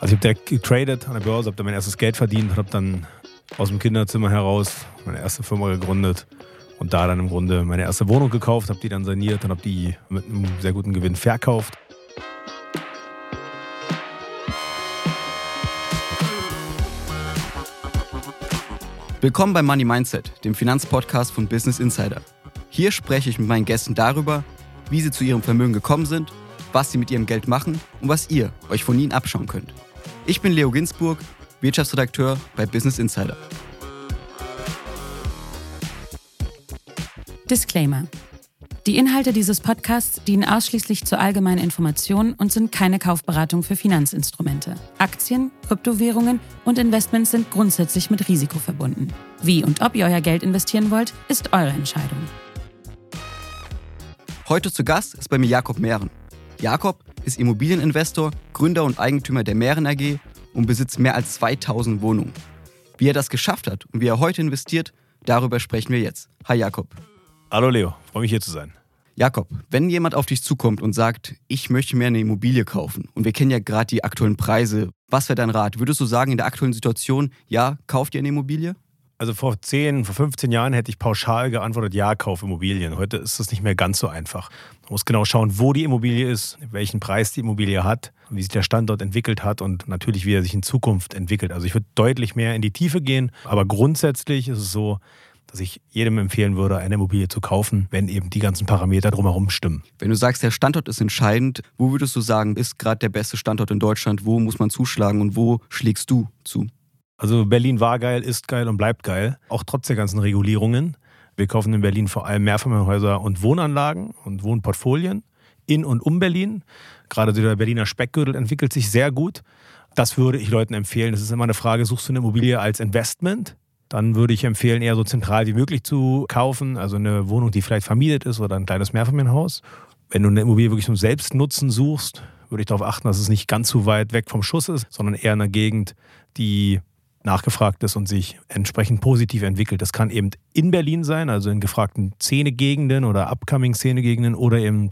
Also ich habe direkt getradet an der Börse, habe dann mein erstes Geld verdient, habe dann aus dem Kinderzimmer heraus meine erste Firma gegründet und da dann im Grunde meine erste Wohnung gekauft, habe die dann saniert und habe die mit einem sehr guten Gewinn verkauft. Willkommen bei Money Mindset, dem Finanzpodcast von Business Insider. Hier spreche ich mit meinen Gästen darüber, wie sie zu ihrem Vermögen gekommen sind, was sie mit ihrem Geld machen und was ihr euch von ihnen abschauen könnt. Ich bin Leo Ginsburg, Wirtschaftsredakteur bei Business Insider. Disclaimer. Die Inhalte dieses Podcasts dienen ausschließlich zur allgemeinen Information und sind keine Kaufberatung für Finanzinstrumente. Aktien, Kryptowährungen und Investments sind grundsätzlich mit Risiko verbunden. Wie und ob ihr euer Geld investieren wollt, ist eure Entscheidung. Heute zu Gast ist bei mir Jakob Mehren. Jakob ist Immobilieninvestor, Gründer und Eigentümer der Mehren AG und besitzt mehr als 2000 Wohnungen. Wie er das geschafft hat und wie er heute investiert, darüber sprechen wir jetzt. Hi Jakob. Hallo Leo, freue mich hier zu sein. Jakob, wenn jemand auf dich zukommt und sagt, ich möchte mir eine Immobilie kaufen und wir kennen ja gerade die aktuellen Preise, was wäre dein Rat? Würdest du sagen in der aktuellen Situation, ja, kauft ihr eine Immobilie? Also vor 10, vor 15 Jahren hätte ich pauschal geantwortet, ja, kauf Immobilien. Heute ist das nicht mehr ganz so einfach. Man muss genau schauen, wo die Immobilie ist, welchen Preis die Immobilie hat, wie sich der Standort entwickelt hat und natürlich, wie er sich in Zukunft entwickelt. Also ich würde deutlich mehr in die Tiefe gehen, aber grundsätzlich ist es so, dass ich jedem empfehlen würde, eine Immobilie zu kaufen, wenn eben die ganzen Parameter drumherum stimmen. Wenn du sagst, der Standort ist entscheidend, wo würdest du sagen, ist gerade der beste Standort in Deutschland? Wo muss man zuschlagen und wo schlägst du zu? Also Berlin war geil, ist geil und bleibt geil, auch trotz der ganzen Regulierungen. Wir kaufen in Berlin vor allem Mehrfamilienhäuser und Wohnanlagen und Wohnportfolien in und um Berlin. Gerade der Berliner Speckgürtel entwickelt sich sehr gut. Das würde ich Leuten empfehlen. Das ist immer eine Frage, suchst du eine Immobilie als Investment? Dann würde ich empfehlen, eher so zentral wie möglich zu kaufen. Also eine Wohnung, die vielleicht vermietet ist oder ein kleines Mehrfamilienhaus. Wenn du eine Immobilie wirklich zum Selbstnutzen suchst, würde ich darauf achten, dass es nicht ganz zu weit weg vom Schuss ist, sondern eher in einer Gegend, die nachgefragt ist und sich entsprechend positiv entwickelt. Das kann eben in Berlin sein, also in gefragten Szene-Gegenden oder upcoming Szene-Gegenden oder eben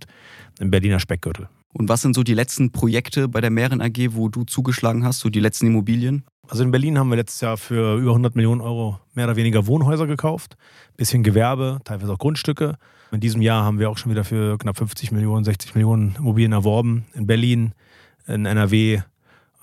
im Berliner Speckgürtel. Und was sind so die letzten Projekte bei der Mehren AG, wo du zugeschlagen hast, so die letzten Immobilien? Also in Berlin haben wir letztes Jahr für über 100 Millionen Euro mehr oder weniger Wohnhäuser gekauft, bisschen Gewerbe, teilweise auch Grundstücke. In diesem Jahr haben wir auch schon wieder für knapp 50 Millionen, 60 Millionen Immobilien erworben. In Berlin, in NRW,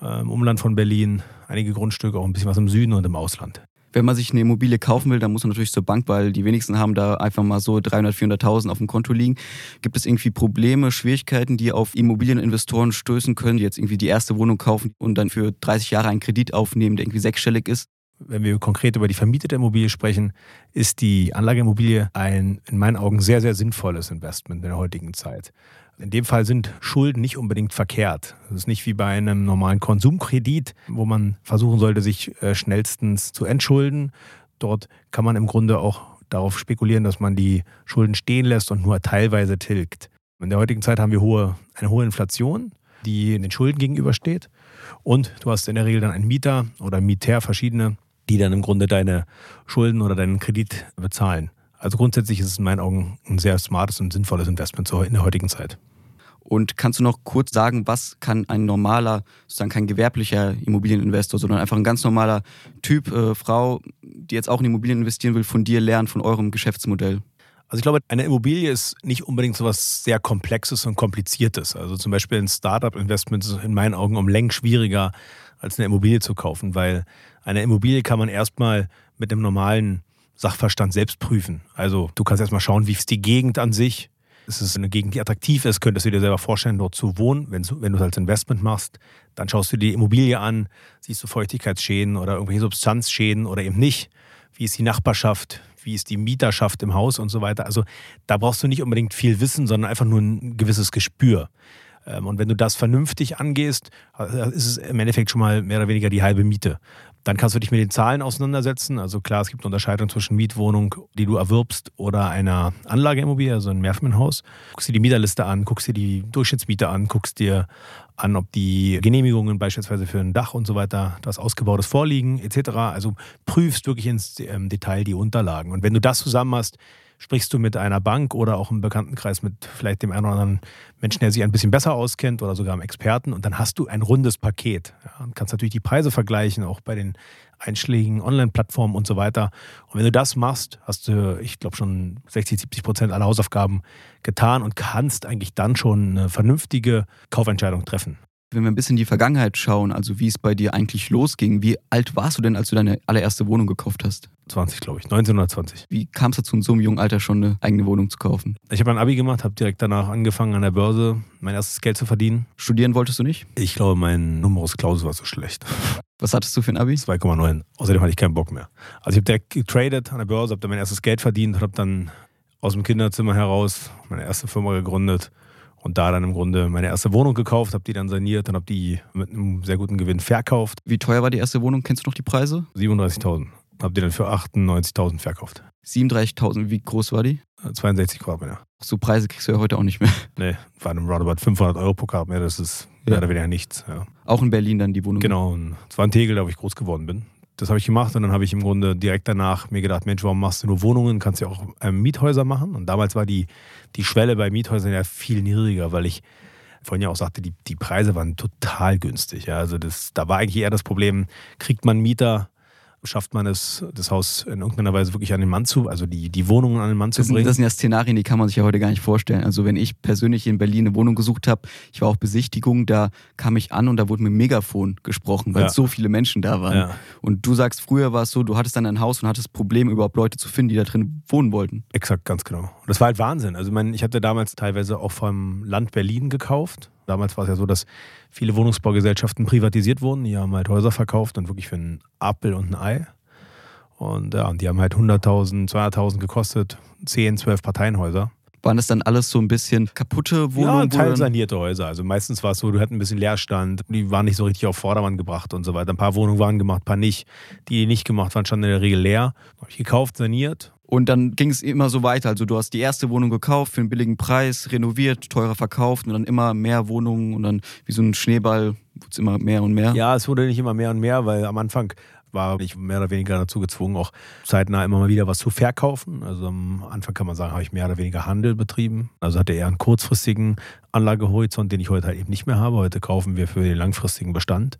im Umland von Berlin, einige Grundstücke, auch ein bisschen was im Süden und im Ausland. Wenn man sich eine Immobilie kaufen will, dann muss man natürlich zur Bank, weil die wenigsten haben da einfach mal so 300, 400.000 auf dem Konto liegen. Gibt es irgendwie Probleme, Schwierigkeiten, die auf Immobilieninvestoren stößen können, die jetzt irgendwie die erste Wohnung kaufen und dann für 30 Jahre einen Kredit aufnehmen, der irgendwie sechsstellig ist? Wenn wir konkret über die vermietete Immobilie sprechen, ist die Anlageimmobilie ein in meinen Augen sehr, sehr sinnvolles Investment in der heutigen Zeit. In dem Fall sind Schulden nicht unbedingt verkehrt. Das ist nicht wie bei einem normalen Konsumkredit, wo man versuchen sollte, sich äh, schnellstens zu entschulden. Dort kann man im Grunde auch darauf spekulieren, dass man die Schulden stehen lässt und nur teilweise tilgt. In der heutigen Zeit haben wir hohe, eine hohe Inflation, die den Schulden gegenübersteht. Und du hast in der Regel dann einen Mieter oder Mieter, verschiedene, die dann im Grunde deine Schulden oder deinen Kredit bezahlen. Also grundsätzlich ist es in meinen Augen ein sehr smartes und sinnvolles Investment in der heutigen Zeit. Und kannst du noch kurz sagen, was kann ein normaler, sozusagen kein gewerblicher Immobilieninvestor, sondern einfach ein ganz normaler Typ, äh, Frau, die jetzt auch in Immobilien investieren will, von dir lernen, von eurem Geschäftsmodell? Also ich glaube, eine Immobilie ist nicht unbedingt so was sehr Komplexes und Kompliziertes. Also zum Beispiel ein Startup-Investment ist in meinen Augen um Längen schwieriger, als eine Immobilie zu kaufen, weil eine Immobilie kann man erstmal mit einem normalen Sachverstand selbst prüfen. Also du kannst erstmal schauen, wie ist die Gegend an sich. Ist es eine Gegend, die attraktiv ist? Könntest du dir selber vorstellen, dort zu wohnen? Wenn, wenn du es als Investment machst, dann schaust du dir die Immobilie an, siehst du Feuchtigkeitsschäden oder irgendwelche Substanzschäden oder eben nicht. Wie ist die Nachbarschaft? Wie ist die Mieterschaft im Haus und so weiter? Also da brauchst du nicht unbedingt viel Wissen, sondern einfach nur ein gewisses Gespür. Ähm, und wenn du das vernünftig angehst, äh, ist es im Endeffekt schon mal mehr oder weniger die halbe Miete. Dann kannst du dich mit den Zahlen auseinandersetzen. Also klar, es gibt eine Unterscheidung zwischen Mietwohnung, die du erwirbst, oder einer Anlageimmobilie, also ein Mehrfamilienhaus. Guckst dir die Mieterliste an, guckst dir die Durchschnittsmiete an, guckst dir an, ob die Genehmigungen beispielsweise für ein Dach und so weiter, das Ausgebautes vorliegen, etc. Also prüfst wirklich ins ähm, Detail die Unterlagen. Und wenn du das zusammen hast, sprichst du mit einer Bank oder auch im Bekanntenkreis mit vielleicht dem einen oder anderen Menschen, der sich ein bisschen besser auskennt oder sogar einem Experten und dann hast du ein rundes Paket. Ja, und kannst natürlich die Preise vergleichen, auch bei den einschlägigen Online-Plattformen und so weiter. Und wenn du das machst, hast du, ich glaube, schon 60, 70 Prozent aller Hausaufgaben getan und kannst eigentlich dann schon eine vernünftige Kaufentscheidung treffen. Wenn wir ein bisschen in die Vergangenheit schauen, also wie es bei dir eigentlich losging, wie alt warst du denn, als du deine allererste Wohnung gekauft hast? 20, glaube ich, 1920. Wie kam es dazu, in so einem jungen Alter schon eine eigene Wohnung zu kaufen? Ich habe ein Abi gemacht, habe direkt danach angefangen an der Börse mein erstes Geld zu verdienen. Studieren wolltest du nicht? Ich glaube, mein Numerus Clausus war so schlecht. Was hattest du für ein Abi? 2,9. Außerdem hatte ich keinen Bock mehr. Also ich habe direkt getradet an der Börse, habe dann mein erstes Geld verdient, habe dann aus dem Kinderzimmer heraus meine erste Firma gegründet und da dann im Grunde meine erste Wohnung gekauft, habe die dann saniert und habe die mit einem sehr guten Gewinn verkauft. Wie teuer war die erste Wohnung? Kennst du noch die Preise? 37.000. Habe die dann für 98.000 verkauft. 37.000, wie groß war die? 62 Quadratmeter. So Preise kriegst du ja heute auch nicht mehr. Nee, war einem roundabout 500 Euro pro Quadratmeter, das ist mehr oder weniger nichts. Ja. Auch in Berlin dann die Wohnung? Genau, es war ein Tegel, da wo ich groß geworden bin. Das habe ich gemacht und dann habe ich im Grunde direkt danach mir gedacht, Mensch, warum machst du nur Wohnungen? Kannst ja auch ähm, Miethäuser machen. Und damals war die, die Schwelle bei Miethäusern ja viel niedriger, weil ich vorhin ja auch sagte, die, die Preise waren total günstig. Ja. Also das, da war eigentlich eher das Problem, kriegt man Mieter, schafft man es, das Haus in irgendeiner Weise wirklich an den Mann zu, also die, die Wohnungen an den Mann zu Das sind, bringen. das sind ja Szenarien, die kann man sich ja heute gar nicht vorstellen. Also wenn ich persönlich in Berlin eine Wohnung gesucht habe, ich war auch Besichtigung, da kam ich an und da wurde mit dem Megafon gesprochen, weil Ja. so viele Menschen da waren. Ja. Und du sagst, früher war es so, du hattest dann ein Haus und hattest Probleme, überhaupt Leute zu finden, die da drin wohnen wollten. Exakt, ganz genau. Und das war halt Wahnsinn. Also ich, meine, ich hatte damals teilweise auch vom Land Berlin gekauft. Damals war es ja so, dass viele Wohnungsbaugesellschaften privatisiert wurden. Die haben halt Häuser verkauft und wirklich für einen Apfel und ein Ei. Und ja, und die haben halt 100.000, 200.000 gekostet. 10, 12 Parteienhäuser. Waren das dann alles so ein bisschen kaputte Wohnungen? ja, wo teil dann- sanierte Häuser. Also meistens war es so, du hattest ein bisschen Leerstand. Die waren nicht so richtig auf Vordermann gebracht und so weiter. Ein paar Wohnungen waren gemacht, ein paar nicht. Die, die nicht gemacht waren, standen in der Regel leer. Habe ich gekauft, saniert. Und dann ging es immer so weiter. Also du hast die erste Wohnung gekauft für einen billigen Preis, renoviert, teurer verkauft und dann immer mehr Wohnungen und dann wie so ein Schneeball wurde es immer mehr und mehr. Ja, es wurde nicht immer mehr und mehr, weil am Anfang war ich mehr oder weniger dazu gezwungen, auch zeitnah immer mal wieder was zu verkaufen. Also am Anfang kann man sagen, habe ich mehr oder weniger Handel betrieben. Also hatte eher einen kurzfristigen Anlagehorizont, den ich heute halt eben nicht mehr habe. Heute kaufen wir für den langfristigen Bestand.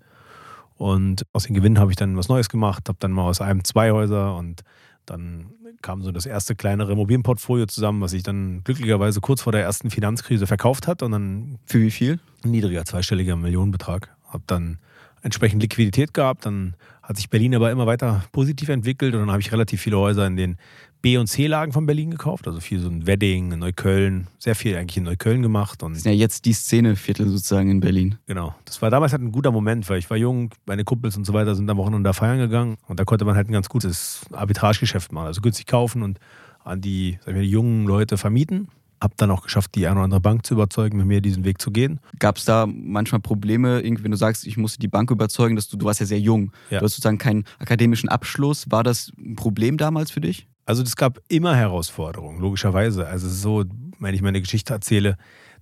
Und aus den Gewinnen habe ich dann was Neues gemacht, habe dann mal aus einem zwei Häuser und dann kam so das erste kleinere Immobilienportfolio zusammen, was ich dann glücklicherweise kurz vor der ersten Finanzkrise verkauft hat und dann Für wie viel? ein niedriger zweistelliger Millionenbetrag. Habe dann entsprechend Liquidität gehabt. Dann hat sich Berlin aber immer weiter positiv entwickelt und dann habe ich relativ viele Häuser in den B- und C-Lagen von Berlin gekauft. Also viel so in Wedding, in Neukölln, sehr viel eigentlich in Neukölln gemacht. Und Das ist ja jetzt die Szeneviertel sozusagen in Berlin. genau, das war damals halt ein guter Moment, weil ich war jung, meine Kumpels und so weiter sind am Wochenende da feiern gegangen und da konnte man halt ein ganz gutes Arbitragegeschäft machen. Also günstig kaufen und an die, mal, die jungen Leute vermieten. Hab dann auch geschafft, die eine oder andere Bank zu überzeugen, mit mir diesen Weg zu gehen. Gab es da manchmal Probleme, irgendwie, wenn du sagst, ich musste die Bank überzeugen, dass du, du warst ja sehr jung, Ja. du hast sozusagen keinen akademischen Abschluss. War das ein Problem damals für dich? Also es gab immer Herausforderungen, logischerweise. Also so, wenn ich meine Geschichte erzähle,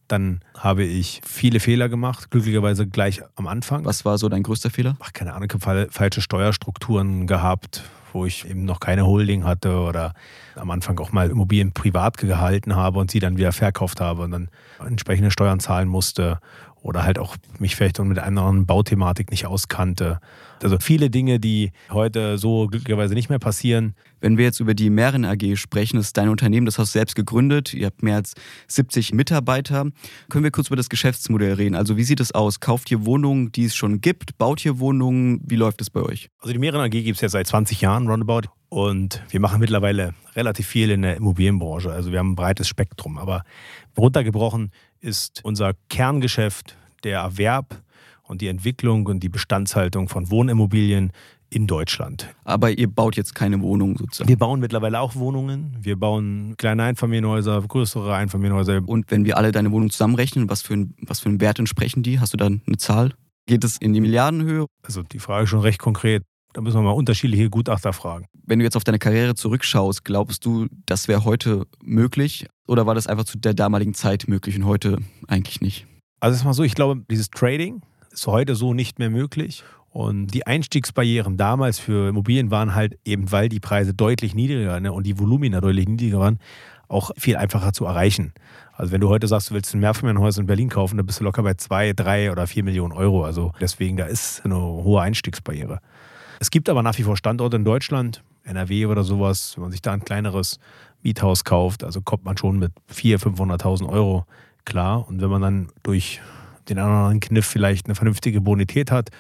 dann habe ich viele Fehler gemacht, glücklicherweise gleich am Anfang. Was war so dein größter Fehler? Ach, keine Ahnung, ich habe falsche Steuerstrukturen gehabt, wo ich eben noch keine Holding hatte oder am Anfang auch mal Immobilien privat gehalten habe und sie dann wieder verkauft habe und dann entsprechende Steuern zahlen musste oder halt auch mich vielleicht mit einer anderen Bauthematik nicht auskannte. Also viele Dinge, die heute so glücklicherweise nicht mehr passieren. Wenn wir jetzt über die Mehren AG sprechen, das ist dein Unternehmen, das hast du selbst gegründet. Ihr habt mehr als 70 Mitarbeiter. Können wir kurz über das Geschäftsmodell reden? Also wie sieht es aus? Kauft ihr Wohnungen, die es schon gibt? Baut ihr Wohnungen? Wie läuft es bei euch? Also die Meeren AG gibt es jetzt seit 20 Jahren roundabout und wir machen mittlerweile relativ viel in der Immobilienbranche. Also wir haben ein breites Spektrum, aber runtergebrochen ist unser Kerngeschäft der Erwerb und die Entwicklung und die Bestandshaltung von Wohnimmobilien in Deutschland. Aber ihr baut jetzt keine Wohnungen sozusagen. Wir bauen mittlerweile auch Wohnungen. Wir bauen kleine Einfamilienhäuser, größere Einfamilienhäuser. Und wenn wir alle deine Wohnungen zusammenrechnen, was für, ein, was für einen Wert entsprechen die? Hast du dann eine Zahl? Geht es in die Milliardenhöhe? Also die Frage ist schon recht konkret. Da müssen wir mal unterschiedliche Gutachter fragen. Wenn du jetzt auf deine Karriere zurückschaust, glaubst du, das wäre heute möglich? Oder war das einfach zu der damaligen Zeit möglich und heute eigentlich nicht? Also es ist mal so, ich glaube, dieses Trading ist heute so nicht mehr möglich. Und die Einstiegsbarrieren damals für Immobilien waren halt eben, weil die Preise deutlich niedriger ne, und die Volumina deutlich niedriger waren, auch viel einfacher zu erreichen. Also wenn du heute sagst, du willst ein Mehrfamilienhaus in Berlin kaufen, dann bist du locker bei zwei, drei oder vier Millionen Euro. Also deswegen, da ist eine hohe Einstiegsbarriere. Es gibt aber nach wie vor Standorte in Deutschland, NRW oder sowas, wenn man sich da ein kleineres Miethaus kauft, also kommt man schon mit 400.000, 500.000 Euro klar. Und wenn man dann durch den anderen Kniff vielleicht eine vernünftige Bonität hat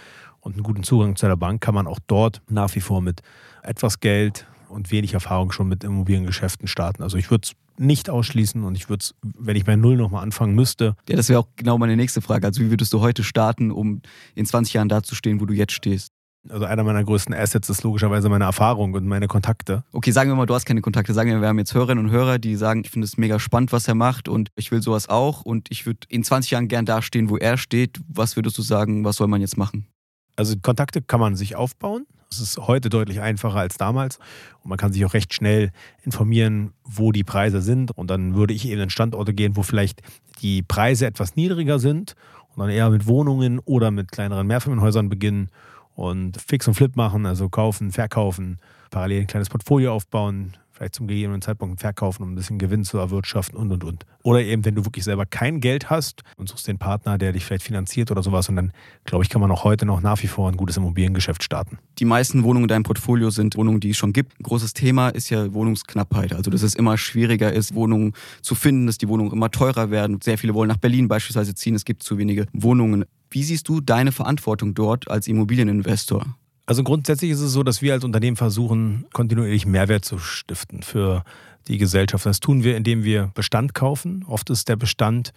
und einen guten Zugang zu der Bank, kann man auch dort nach wie vor mit etwas Geld und wenig Erfahrung schon mit Immobiliengeschäften starten. Also ich würde es nicht ausschließen und ich würde es, wenn ich bei Null nochmal anfangen müsste. Ja, das wäre auch genau meine nächste Frage. Also wie würdest du heute starten, um in 20 Jahren da zu stehen, wo du jetzt stehst? Also einer meiner größten Assets ist logischerweise meine Erfahrung und meine Kontakte. Okay, sagen wir mal, du hast keine Kontakte. Sagen wir, wir haben jetzt Hörerinnen und Hörer, die sagen, ich finde es mega spannend, was er macht und ich will sowas auch und ich würde in 20 Jahren gern da stehen, wo er steht. Was würdest du sagen, was soll man jetzt machen? Also Kontakte kann man sich aufbauen. Es ist heute deutlich einfacher als damals und man kann sich auch recht schnell informieren, wo die Preise sind. Und dann würde ich eben in Standorte gehen, wo vielleicht die Preise etwas niedriger sind und dann eher mit Wohnungen oder mit kleineren Mehrfamilienhäusern beginnen und Fix und Flip machen, also kaufen, verkaufen, parallel ein kleines Portfolio aufbauen, vielleicht zum gegebenen Zeitpunkt verkaufen, um ein bisschen Gewinn zu erwirtschaften und und und. Oder eben, wenn du wirklich selber kein Geld hast und suchst den Partner, der dich vielleicht finanziert oder sowas und dann, glaube ich, kann man auch heute noch nach wie vor ein gutes Immobiliengeschäft starten. Die meisten Wohnungen in deinem Portfolio sind Wohnungen, die es schon gibt. Ein großes Thema ist ja Wohnungsknappheit. Also, dass es immer schwieriger ist, Wohnungen zu finden, dass die Wohnungen immer teurer werden. Sehr viele wollen nach Berlin beispielsweise ziehen. Es gibt zu wenige Wohnungen. Wie siehst du deine Verantwortung dort als Immobilieninvestor? Also grundsätzlich ist es so, dass wir als Unternehmen versuchen, kontinuierlich Mehrwert zu stiften für die Gesellschaft. Das tun wir, indem wir Bestand kaufen. Oft ist der Bestand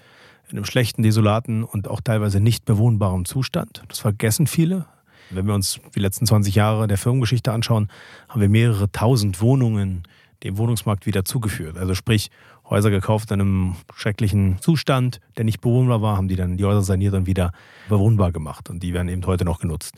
in einem schlechten, desolaten und auch teilweise nicht bewohnbaren Zustand. Das vergessen viele. Wenn wir uns die letzten 20 Jahre der Firmengeschichte anschauen, haben wir mehrere tausend Wohnungen dem Wohnungsmarkt wieder zugeführt. Also sprich, Häuser gekauft in einem schrecklichen Zustand, der nicht bewohnbar war, haben die dann die Häuser saniert und wieder bewohnbar gemacht. Und die werden eben heute noch genutzt.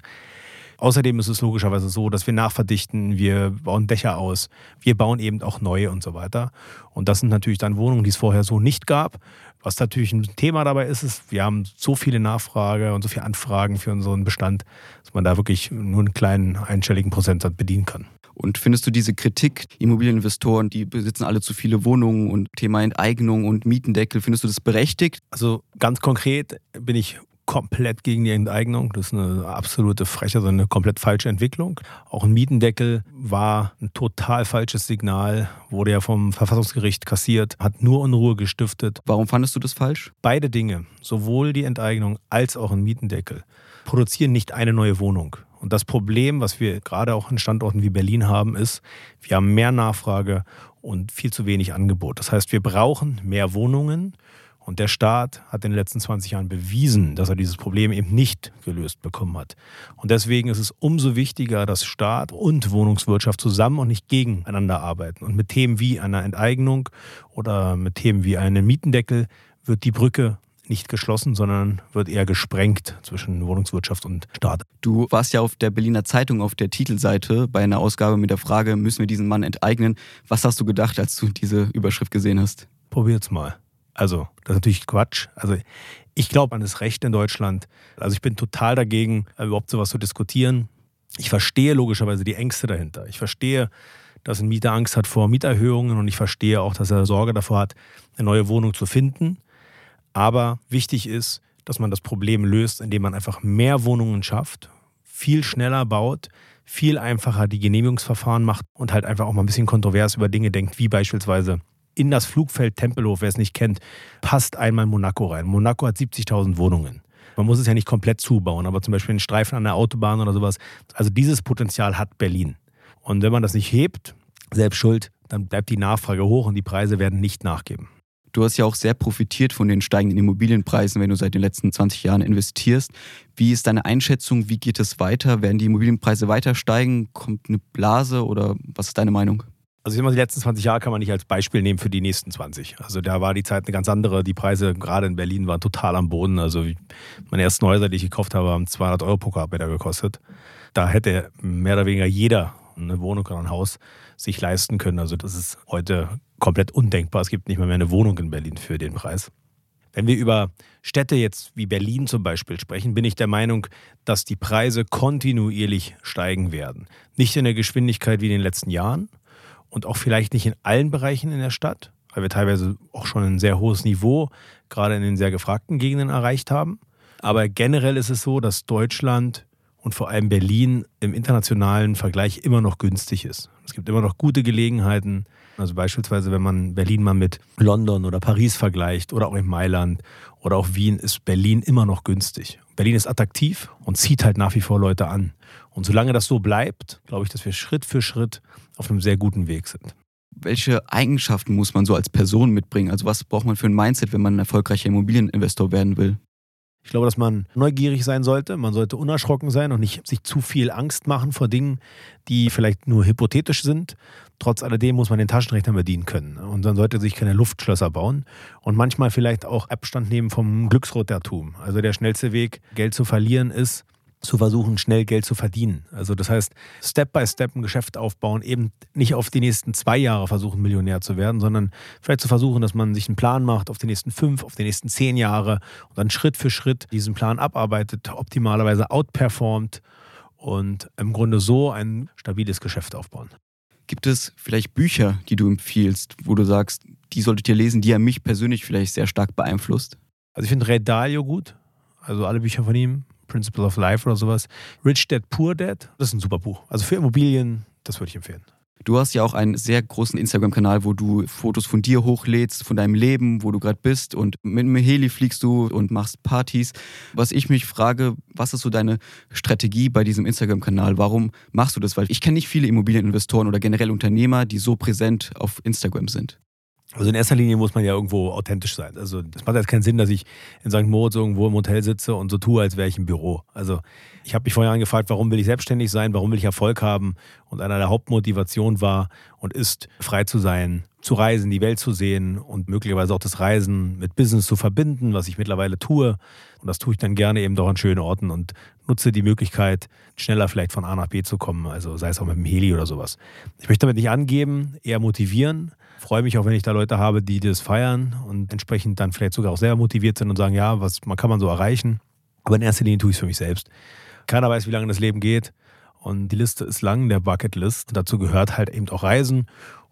Außerdem ist es logischerweise so, dass wir nachverdichten, wir bauen Dächer aus, wir bauen eben auch neue und so weiter. Und das sind natürlich dann Wohnungen, die es vorher so nicht gab. Was natürlich ein Thema dabei ist, ist, wir haben so viele Nachfrage und so viele Anfragen für unseren Bestand, dass man da wirklich nur einen kleinen einstelligen Prozentsatz bedienen kann. Und findest du diese Kritik, Immobilieninvestoren, die besitzen alle zu viele Wohnungen und Thema Enteignung und Mietendeckel, findest du das berechtigt? Also ganz konkret bin ich komplett gegen die Enteignung. Das ist eine absolute Frechheit, also eine komplett falsche Entwicklung. Auch ein Mietendeckel war ein total falsches Signal, wurde ja vom Verfassungsgericht kassiert, hat nur Unruhe gestiftet. Warum fandest du das falsch? Beide Dinge, sowohl die Enteignung als auch ein Mietendeckel, produzieren nicht eine neue Wohnung. Und das Problem, was wir gerade auch in Standorten wie Berlin haben, ist, wir haben mehr Nachfrage und viel zu wenig Angebot. Das heißt, wir brauchen mehr Wohnungen. Und der Staat hat in den letzten 20 Jahren bewiesen, dass er dieses Problem eben nicht gelöst bekommen hat. Und deswegen ist es umso wichtiger, dass Staat und Wohnungswirtschaft zusammen und nicht gegeneinander arbeiten. Und mit Themen wie einer Enteignung oder mit Themen wie einem Mietendeckel wird die Brücke nicht geschlossen, sondern wird eher gesprengt zwischen Wohnungswirtschaft und Staat. Du warst ja auf der Berliner Zeitung auf der Titelseite bei einer Ausgabe mit der Frage, müssen wir diesen Mann enteignen? Was hast du gedacht, als du diese Überschrift gesehen hast? Probier's mal. Also, das ist natürlich Quatsch. Also, ich glaube an das Recht in Deutschland. Also, ich bin total dagegen, überhaupt sowas zu diskutieren. Ich verstehe logischerweise die Ängste dahinter. Ich verstehe, dass ein Mieter Angst hat vor Mieterhöhungen und ich verstehe auch, dass er Sorge davor hat, eine neue Wohnung zu finden. Aber wichtig ist, dass man das Problem löst, indem man einfach mehr Wohnungen schafft, viel schneller baut, viel einfacher die Genehmigungsverfahren macht und halt einfach auch mal ein bisschen kontrovers über Dinge denkt, wie beispielsweise in das Flugfeld Tempelhof, wer es nicht kennt, passt einmal Monaco rein. Monaco hat 70.000 Wohnungen. Man muss es ja nicht komplett zubauen, aber zum Beispiel einen Streifen an der Autobahn oder sowas. Also dieses Potenzial hat Berlin. Und wenn man das nicht hebt, selbst schuld, dann bleibt die Nachfrage hoch und die Preise werden nicht nachgeben. Du hast ja auch sehr profitiert von den steigenden Immobilienpreisen, wenn du seit den letzten 20 Jahren investierst. Wie ist deine Einschätzung? Wie geht es weiter? Werden die Immobilienpreise weiter steigen? Kommt eine Blase oder was ist deine Meinung? Also mal, die letzten 20 Jahre kann man nicht als Beispiel nehmen für die nächsten 20. Also da war die Zeit eine ganz andere. Die Preise gerade in Berlin waren total am Boden. Also meine ersten Häuser, die ich gekauft habe, haben 200 Euro pro Quadratmeter gekostet. Da hätte mehr oder weniger jeder eine Wohnung oder ein Haus sich leisten können. Also das ist heute komplett undenkbar. Es gibt nicht mal mehr eine Wohnung in Berlin für den Preis. Wenn wir über Städte jetzt wie Berlin zum Beispiel sprechen, bin ich der Meinung, dass die Preise kontinuierlich steigen werden. Nicht in der Geschwindigkeit wie in den letzten Jahren und auch vielleicht nicht in allen Bereichen in der Stadt, weil wir teilweise auch schon ein sehr hohes Niveau gerade in den sehr gefragten Gegenden erreicht haben. Aber generell ist es so, dass Deutschland und vor allem Berlin im internationalen Vergleich immer noch günstig ist. Es gibt immer noch gute Gelegenheiten. Also beispielsweise, wenn man Berlin mal mit London oder Paris vergleicht oder auch in Mailand oder auch Wien, ist Berlin immer noch günstig. Berlin ist attraktiv und zieht halt nach wie vor Leute an. Und solange das so bleibt, glaube ich, dass wir Schritt für Schritt auf einem sehr guten Weg sind. Welche Eigenschaften muss man so als Person mitbringen? Also was braucht man für ein Mindset, wenn man ein erfolgreicher Immobilieninvestor werden will? Ich glaube, dass man neugierig sein sollte. Man sollte unerschrocken sein und nicht sich zu viel Angst machen vor Dingen, die vielleicht nur hypothetisch sind. Trotz alledem muss man den Taschenrechner bedienen können. Und dann sollte sich keine Luftschlösser bauen. Und manchmal vielleicht auch Abstand nehmen vom Glücksrotertum. Also der schnellste Weg, Geld zu verlieren, ist, zu versuchen, schnell Geld zu verdienen. Also das heißt, Step by Step ein Geschäft aufbauen, eben nicht auf die nächsten zwei Jahre versuchen, Millionär zu werden, sondern vielleicht zu versuchen, dass man sich einen Plan macht auf die nächsten fünf, auf die nächsten zehn Jahre und dann Schritt für Schritt diesen Plan abarbeitet, optimalerweise outperformt und im Grunde so ein stabiles Geschäft aufbauen. Gibt es vielleicht Bücher, die du empfiehlst, wo du sagst, die solltet ihr lesen, die ja mich persönlich vielleicht sehr stark beeinflusst? Also ich finde Ray Dalio gut, also alle Bücher von ihm. Principle of Life oder sowas. Rich Dad, Poor Dad, das ist ein super Buch. Also für Immobilien, das würde ich empfehlen. Du hast ja auch einen sehr großen Instagram-Kanal, wo du Fotos von dir hochlädst, von deinem Leben, wo du gerade bist und mit dem Heli fliegst du und machst Partys. Was ich mich frage, was ist so deine Strategie bei diesem Instagram-Kanal? Warum machst du das? Weil ich kenne nicht viele Immobilieninvestoren oder generell Unternehmer, die so präsent auf Instagram sind. Also in erster Linie muss man ja irgendwo authentisch sein. Also es macht jetzt keinen Sinn, dass ich in St. Moritz irgendwo im Hotel sitze und so tue, als wäre ich im Büro. Also ich habe mich vorher angefragt, warum will ich selbstständig sein, warum will ich Erfolg haben? Und einer der Hauptmotivationen war und ist, frei zu sein, zu reisen, die Welt zu sehen und möglicherweise auch das Reisen mit Business zu verbinden, was ich mittlerweile tue. Und das tue ich dann gerne eben doch an schönen Orten und nutze die Möglichkeit, schneller vielleicht von A nach B zu kommen, also sei es auch mit dem Heli oder sowas. Ich möchte damit nicht angeben, eher motivieren freue mich auch, wenn ich da Leute habe, die das feiern und entsprechend dann vielleicht sogar auch sehr motiviert sind und sagen, ja, was man kann man so erreichen. Aber in erster Linie tue ich es für mich selbst. Keiner weiß, wie lange das Leben geht. Und die Liste ist lang, der Bucketlist. Dazu gehört halt eben auch Reisen.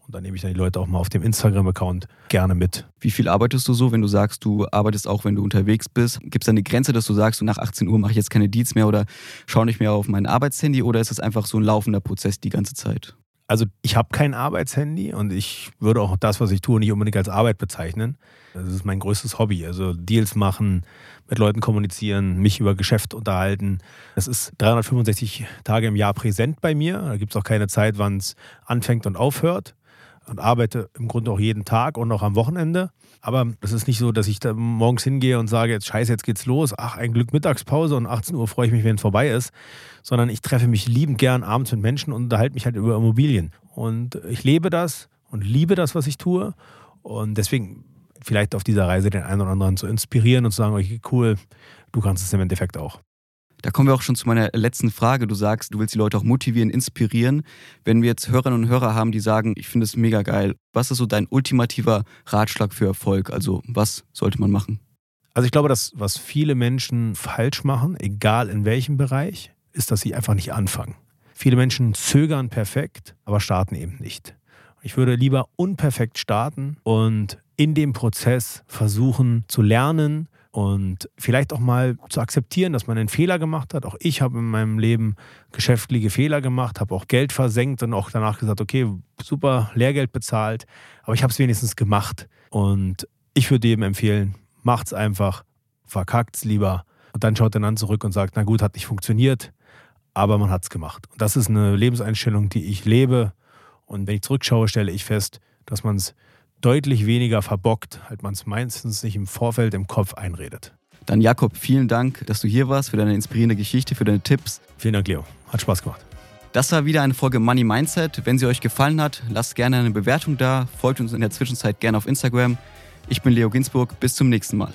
Und dann nehme ich dann die Leute auch mal auf dem Instagram-Account gerne mit. Wie viel arbeitest du so, wenn du sagst, du arbeitest auch, wenn du unterwegs bist? Gibt es da eine Grenze, dass du sagst, nach 18 Uhr mache ich jetzt keine Deals mehr oder schaue nicht mehr auf mein Arbeitshandy? Oder ist es einfach so ein laufender Prozess die ganze Zeit? Also ich habe kein Arbeitshandy und ich würde auch das, was ich tue, nicht unbedingt als Arbeit bezeichnen. Das ist mein größtes Hobby. Also Deals machen, mit Leuten kommunizieren, mich über Geschäft unterhalten. Das ist 365 Tage im Jahr präsent bei mir. Da gibt es auch keine Zeit, wann es anfängt und aufhört und arbeite im Grunde auch jeden Tag und auch am Wochenende. Aber es ist nicht so, dass ich da morgens hingehe und sage, jetzt scheiße, jetzt geht's los. Ach, ein Glück Mittagspause und 18 Uhr freue ich mich, wenn es vorbei ist. Sondern ich treffe mich liebend gern abends mit Menschen und unterhalte mich halt über Immobilien. Und ich lebe das und liebe das, was ich tue. Und deswegen vielleicht auf dieser Reise den einen oder anderen zu inspirieren und zu sagen, okay, cool, du kannst es im Endeffekt auch. Da kommen wir auch schon zu meiner letzten Frage. Du sagst, du willst die Leute auch motivieren, inspirieren. Wenn wir jetzt Hörerinnen und Hörer haben, die sagen, ich finde es mega geil, was ist so dein ultimativer Ratschlag für Erfolg? Also was sollte man machen? Also ich glaube, dass was viele Menschen falsch machen, egal in welchem Bereich, ist, dass sie einfach nicht anfangen. Viele Menschen zögern perfekt, aber starten eben nicht. Ich würde lieber unperfekt starten und in dem Prozess versuchen zu lernen, und vielleicht auch mal zu akzeptieren, dass man einen Fehler gemacht hat. Auch ich habe in meinem Leben geschäftliche Fehler gemacht, habe auch Geld versenkt und auch danach gesagt, okay, super, Lehrgeld bezahlt, aber ich habe es wenigstens gemacht. Und ich würde jedem empfehlen, macht's einfach, verkackt's lieber und dann schaut er dann zurück und sagt, na gut, hat nicht funktioniert, aber man hat es gemacht. Und das ist eine Lebenseinstellung, die ich lebe. Und wenn ich zurückschaue, stelle ich fest, dass man es deutlich weniger verbockt, halt man es meistens sich im Vorfeld im Kopf einredet. Dann Jakob, vielen Dank, dass du hier warst, für deine inspirierende Geschichte, für deine Tipps. Vielen Dank, Leo. Hat Spaß gemacht. Das war wieder eine Folge Money Mindset. Wenn sie euch gefallen hat, lasst gerne eine Bewertung da, folgt uns in der Zwischenzeit gerne auf Instagram. Ich bin Leo Ginsburg, bis zum nächsten Mal.